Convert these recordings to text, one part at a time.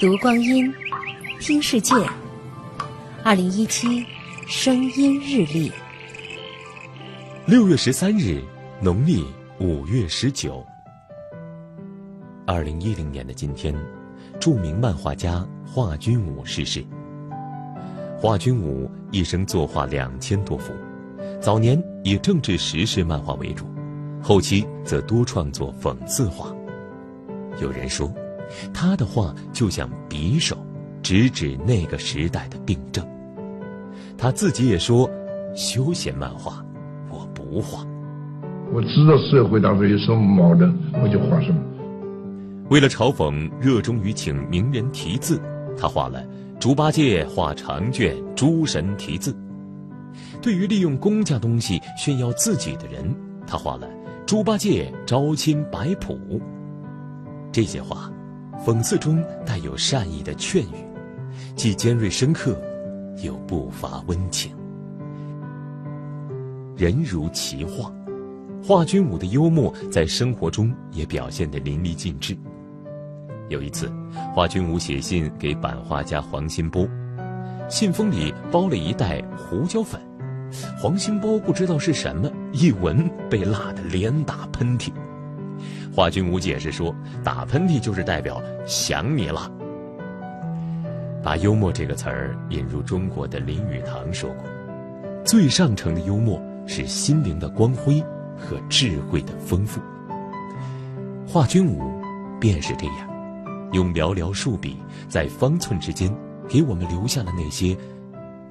读光阴，听世界。二零一七声音日历，六月十三日，农历五月十九。二零一零年的今天，著名漫画家华君武逝世。华君武一生作画两千多幅，早年以政治时事漫画为主，后期则多创作讽刺画。有人说。他的画就像匕首，直指那个时代的病症。他自己也说：“休闲漫画，我不画。我知道社会当中有什么矛盾，我就画什么。”为了嘲讽热衷于请名人题字，他画了猪八戒画长卷，诸神题字。对于利用公家东西炫耀自己的人，他画了猪八戒招亲摆谱。这些画。讽刺中带有善意的劝语，既尖锐深刻，又不乏温情。人如其画，华君武的幽默在生活中也表现得淋漓尽致。有一次，华君武写信给版画家黄新波，信封里包了一袋胡椒粉，黄新波不知道是什么，一闻被辣得连打喷嚏。华君武解释说：“打喷嚏就是代表想你了。”把幽默这个词儿引入中国的林语堂说过：“最上乘的幽默是心灵的光辉和智慧的丰富。”华君武便是这样，用寥寥数笔，在方寸之间，给我们留下了那些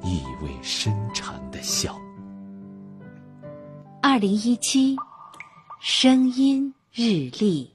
意味深长的笑。二零一七，声音。日历。